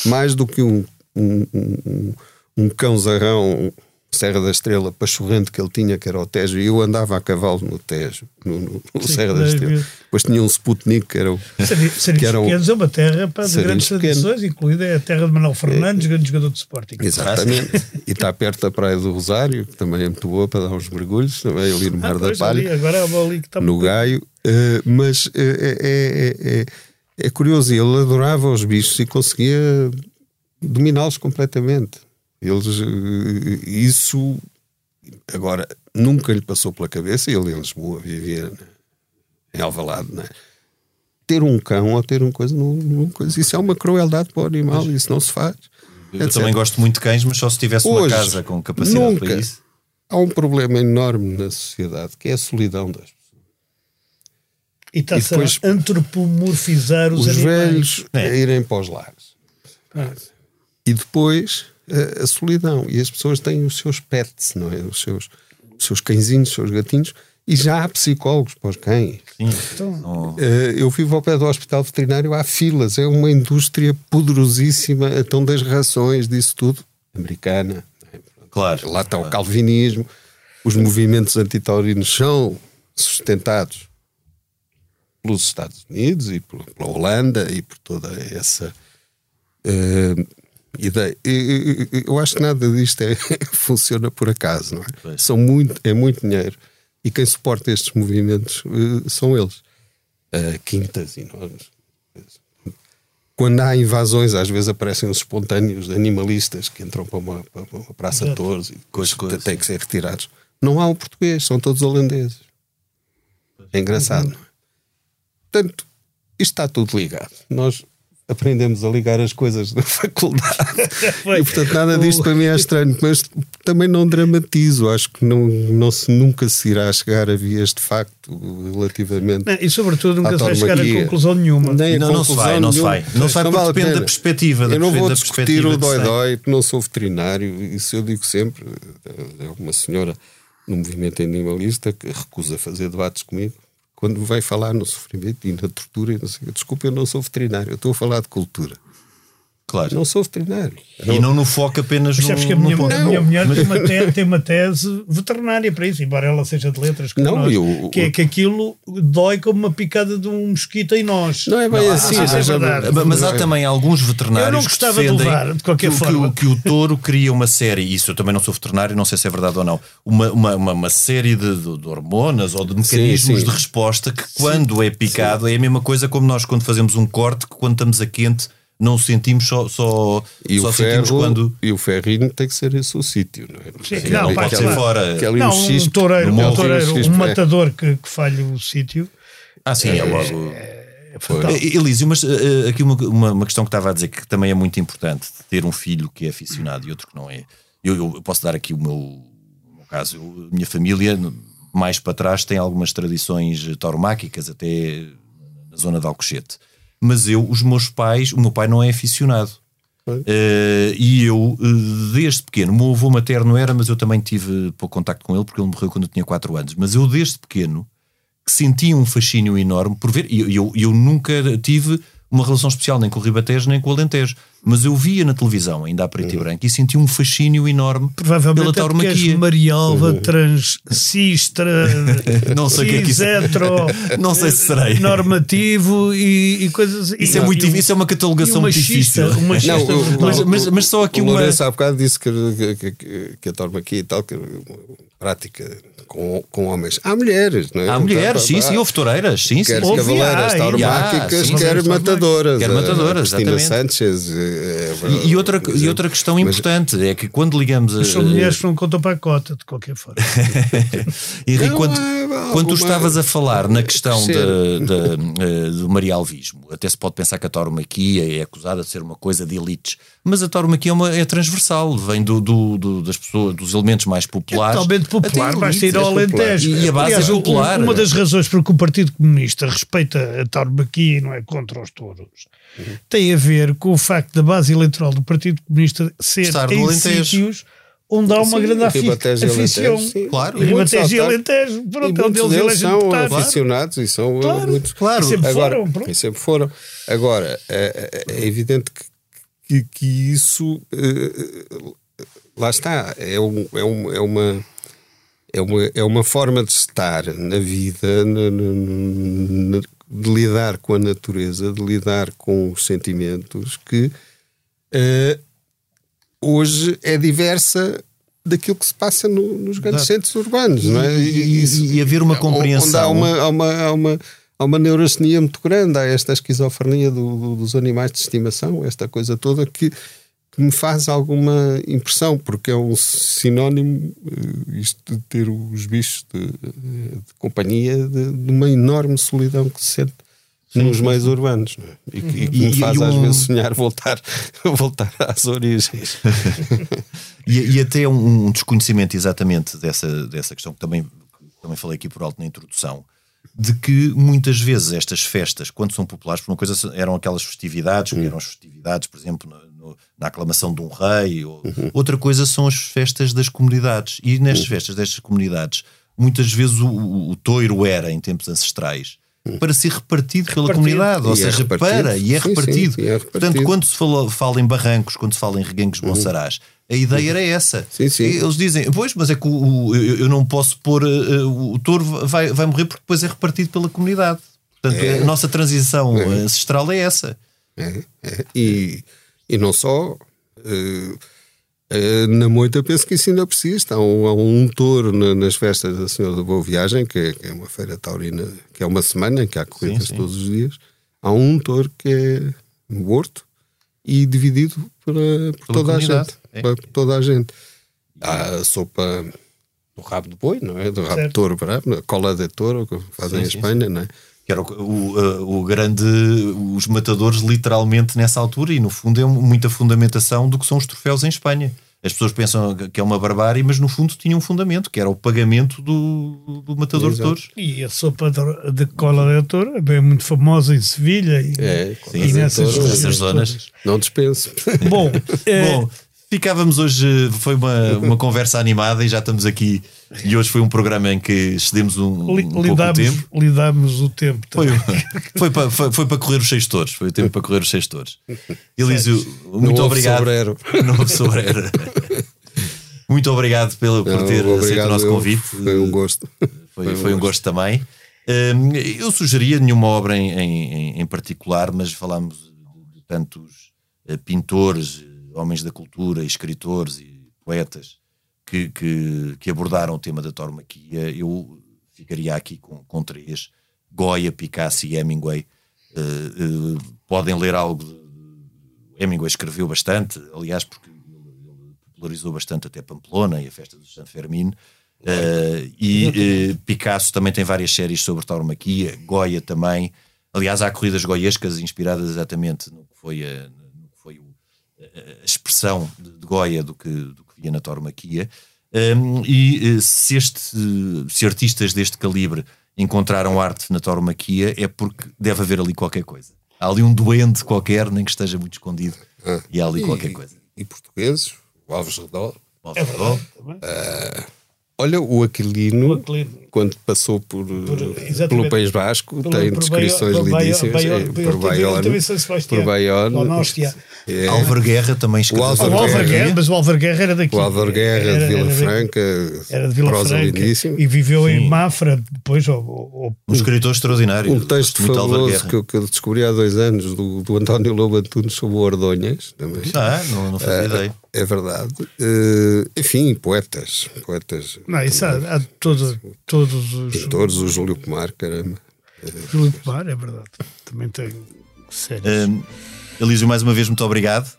mais do que um, um, um, um- um cão zarrão Serra da Estrela pachorrante que ele tinha, que era o Tejo, e eu andava a cavalo no Tejo, no, no- no Sim, Serra da Estrela. ver. Depois tinha um Sputnik, que era o. Sarilhos que era um- Pequenos é uma terra pá, de grandes pequenos. tradições, incluída a terra de Manuel Fernandes, grande jogador de Sporting. Exatamente. e está perto da Praia do Rosário, que também é muito boa para dar uns mergulhos, também ali no Mar Ah, da Palha. é ali que está no Gaio, eh, mas eh, é, é- é- é curioso, ele adorava os bichos e conseguia dominá-los completamente. Eles, eh, isso agora nunca lhe passou pela cabeça, ele em Lisboa vivia né, em Alvalade, né? ter um cão ou ter uma coisa, não, não- coisa, isso é uma crueldade para o animal, isso não se faz. Eu etc. também gosto muito de cães, mas só se tivesse uma Hoje, casa com capacidade nunca. para isso. Há um problema enorme na sociedade que é a solidão das pessoas. E está-se depois- a antropomorfizar os, os animais. velhos a irem para os lares. E depois a, a solidão. E as pessoas têm os seus pets, não é? Os seus, os seus cãezinhos, os seus gatinhos. E já há psicólogos para os cães. Não- Eh, eu vivo ao pé do hospital veterinário, há filas. É uma indústria poderosíssima. Então, das rações, disso tudo. Americana. Claro. Lá está o calvinismo. Os movimentos antitaurinos são sustentados pelos Estados Unidos e pela Holanda e por toda essa eh, ideia. E- e- e- Eu acho que nada disto é, funciona por acaso, não é? São muito, é muito dinheiro. E quem suporta estes movimentos eh, são eles. Eh, quintas enormes. Quando há invasões, às vezes aparecem os espontâneos animalistas que entram para uma, para uma praça de touros e coisas. têm que ser retirados. Não há um português, são todos holandeses. É engraçado, não é? Portanto, isto está tudo ligado. Nós aprendemos a ligar as coisas na faculdade. e portanto nada disto para mim é estranho, mas também não dramatizo. Acho que não, não se, nunca se irá chegar a vias de facto relativamente. Não, e sobretudo nunca se vai chegar a conclusão nenhuma. Nem não, não se vai, não se vai. Não se vai porque vale depende da perspectiva. Da eu não vou discutir o dói-dói, porque não sou veterinário. Isso eu digo sempre. É uma senhora no movimento animalista que recusa fazer debates comigo quando vai falar no sofrimento e na tortura, e desculpa, eu não sou veterinário, eu estou a falar de cultura. Claro. Não sou veterinário. E não no foco apenas no. Sabes que a minha, a minha mulher tem uma, tese, tem uma tese veterinária para isso, embora ela seja de letras, como não, nós, eu, que é que aquilo dói como uma picada de um mosquito em nós. Não é bem não, assim, mas, é mas, mas há também alguns veterinários eu não gostava que defendem de, levar, de qualquer que, forma. Que, que, o touro cria uma série, isso eu também não sou veterinário, não sei se é verdade ou não, uma, uma, uma, uma série de, de, de, hormonas ou de mecanismos sim, sim. de resposta que quando sim, é picado é a mesma coisa como nós quando fazemos um corte, que quando estamos a quente não sentimos só, só, e só o ferro, quando. E o ferrinho tem que ser esse o sítio, não é? Sim, não, não pode ser fora. Que é não, um, um toureiro, um, toureiro, um matador que, que falhe o sítio. Ah, sim, é, é logo. É, é Elísio, mas uh, aqui uma, uma, uma, questão que estava a dizer que também é muito importante ter um filho que é aficionado e outro que não é. Eu, eu posso dar aqui o meu, o meu caso. Eu, minha família, mais para trás, tem algumas tradições tauromáquicas, até na zona de Alcochete mas eu, os meus pais, o meu pai não é aficionado. Uh, e eu, uh, desde pequeno, o meu avô materno era, mas eu também tive pouco contacto com ele porque ele morreu quando eu tinha 4 anos. Mas eu, desde pequeno, que sentia um fascínio enorme por ver, e eu, eu, eu nunca tive uma relação especial nem com o Ribatejo nem com o Alentejo. Mas eu via na televisão, ainda a preto e uhum. branco, e senti um fascínio enorme Provavelmente pela tauromaquia. É Marialva, uhum. transcistra, não sei que é que isso... hetero, não sei se serei. normativo e, e coisas Isso é, muito, isso é uma catalogação muito difícil. Uma não, o, mas, mas, mas, só aqui o uma. Lourenço há bocado disse que, que, que, que a tauromaquia e tal, que prática com, com homens. Há mulheres, não é? Há mulheres, sim, sim, houve toureiras, sim, quer sim. cavaleiras tauromáquicas, quer matadoras. Quer matadoras, Cristina Sanchez. É, é, e, outra, e outra questão mas, importante é que quando ligamos a. São mulheres que não contam para a cota, de qualquer forma. Henrique, quando, é, quando tu estavas a falar na questão de, de, eh, do marialvismo, até se pode pensar que a tauromaquia é acusada de ser uma coisa de elites, mas a tauromaquia é, uma, é transversal, vem do, do, do, das pessoas, dos elementos mais populares. É totalmente popular, basta ir ao Alentejo. E a base Aliás, é popular. Uma das razões por que o Partido Comunista respeita a tauromaquia e não é contra os touros uhum. tem a ver com o facto da base eleitoral do Partido Comunista ser Estar em sítios onde há uma sim, grande afição. Claro. Ribatejo e Alentejo. Pronto, onde eles, são aficionados e são claro, muito... Claro, sempre Agora, foram. Sempre foram. Agora, é, é, é evidente que, que, que isso... Uh, lá está. É, um, é, um, é uma é uma, é uma forma de estar na vida, na, na, de lidar com a natureza, de lidar com os sentimentos que uh, hoje é diversa daquilo que se passa no, nos grandes Exato. centros urbanos, não é? E, e, e haver uma compreensão. Onde há uma, há uma, há uma, há uma neurastenia muito grande, há esta esquizofrenia do, do, dos animais de estimação, esta coisa toda que que me faz alguma impressão, porque é um sinónimo, uh, isto de ter os bichos de, de companhia, de, de, uma enorme solidão que se sente sim, nos sim, meios urbanos é? e, que, e, que me faz e, às um... vezes sonhar voltar, voltar às origens. e, até um, desconhecimento exatamente dessa, dessa questão que também, também falei aqui por alto na introdução de que muitas vezes estas festas, quando são populares, por uma coisa eram aquelas festividades, que eram as festividades, por exemplo, no, na aclamação de um rei, ou, uhum. outra coisa são as festas das comunidades. E nestas uhum. festas destas comunidades, muitas vezes o, o, o toiro era, em tempos ancestrais, uhum. para ser repartido, pela comunidade, ou e é seja, para, e é, sim, repartido. Sim, é repartido. Portanto, quando se fala, fala, em barrancos, quando se fala em reguengos uhum. Bonsarás, a ideia era essa. Sim, sim. Eles dizem, pois, mas é que o, eu, eu, não posso pôr, uh, o touro vai, vai morrer porque depois é repartido pela comunidade. Portanto, é. a nossa transição é. ancestral é essa. É, é. E, e não só. Uh, uh, na moita penso que isso ainda precisa. Há um, há um touro na, nas festas da Senhora da Boa Viagem, que é, que é, uma feira taurina, que é uma semana em que há corridas sim, todos os dias. Há um touro que é no Horto e dividido para, por toda comunidade. a gente. É. Para toda a gente. Há a sopa do rabo de boi, não é? Do rabo certo. de touro bravo, a cola de touro, que fazem sim, em Espanha, sim. não é? que era o, o, o, grande. os matadores, literalmente, nessa altura, e no fundo é muita fundamentação do que são os troféus em Espanha. As pessoas pensam que é uma barbárie, mas no fundo tinha um fundamento, que era o pagamento do, do matador Exato. de touros. E a sopa de cola de touro é muito famosa em Sevilha e, é, e nessas, nessas zonas. Não dispenso. Bom, é... Bom, ficávamos hoje, foi uma, uma conversa animada e já estamos aqui. E hoje foi um programa em que excedemos um, um o tempo. Lidámos o tempo. Foi, foi, para, foi, foi, para correr os seis touros. Foi o tempo para correr os seis touros. Elísio, muito não obrigado. Sobreiro. Não houve sobreiro. Muito obrigado pelo, por ter não, aceito o nosso convite. Foi um gosto. Foi, foi um, foi um gosto. também. Hum, eu sugeria nenhuma obra em, em, em particular, mas falámos de tantos eh, pintores, homens da cultura, escritores e poetas que, que, que abordaram o tema da tauromaquia, eu ficaria aqui com, com três: Goya, Picasso e Hemingway. Uh, uh, podem ler algo. De, Hemingway escreveu bastante, aliás, porque ele popularizou bastante até Pamplona e a festa do San Fermín. Uh, e Picasso também tem várias séries sobre tauromaquia, Goya também. Aliás, há corridas goiescas inspiradas exatamente no que foi a, a expressão de, de Goya do que, do que via na tauromaquia. Um, e eh, se, este, se artistas deste calibre encontraram arte na tauromaquia é porque deve haver ali qualquer coisa. Há ali um doente qualquer, nem que esteja muito escondido, ah, e há ali e, qualquer coisa. E portugueses, o Alves Redol. Alves Redol. É Olha, o Aquilino, o Aquilino, quando passou por, por pelo País Basco, pelo, tem descrições lindíssimas. Por Bayonne, por Bayonne. É. Álvaro Guerra também escreveu. O Álvaro, Guerra, Guerra, mas o Álvaro Guerra era daqui. O Álvaro Guerra era, de Vila Franca. Era de Vila Franca. Lindíssimo. E viveu Sim. em Mafra depois. Ou, ou, um escritor extraordinário. Um texto fabuloso que eu, que eu, descobri há dois anos do, do António Lobo Antunes sobre o Ordonhas. Também. Ah, não, não fazia uh, ideia. É verdade. Uh, enfim, poetas. poetas não, isso há, há todos, todos os. Pintores, o Júlio Pomar, caramba. Júlio Pomar, é verdade. Também tem séries. Um, Elísio, mais uma vez, muito obrigado.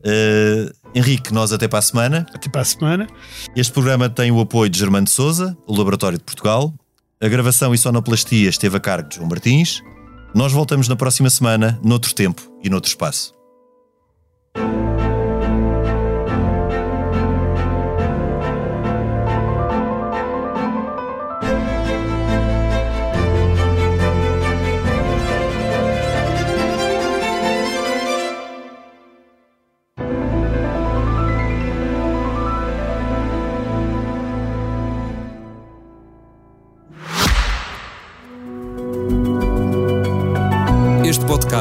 Uh, Henrique, nós até para a semana. Até para a semana. Este programa tem o apoio de Germano de Souza, o Laboratório de Portugal. A gravação e sonoplastia esteve a cargo de João Martins. Nós voltamos na próxima semana, noutro tempo e noutro espaço.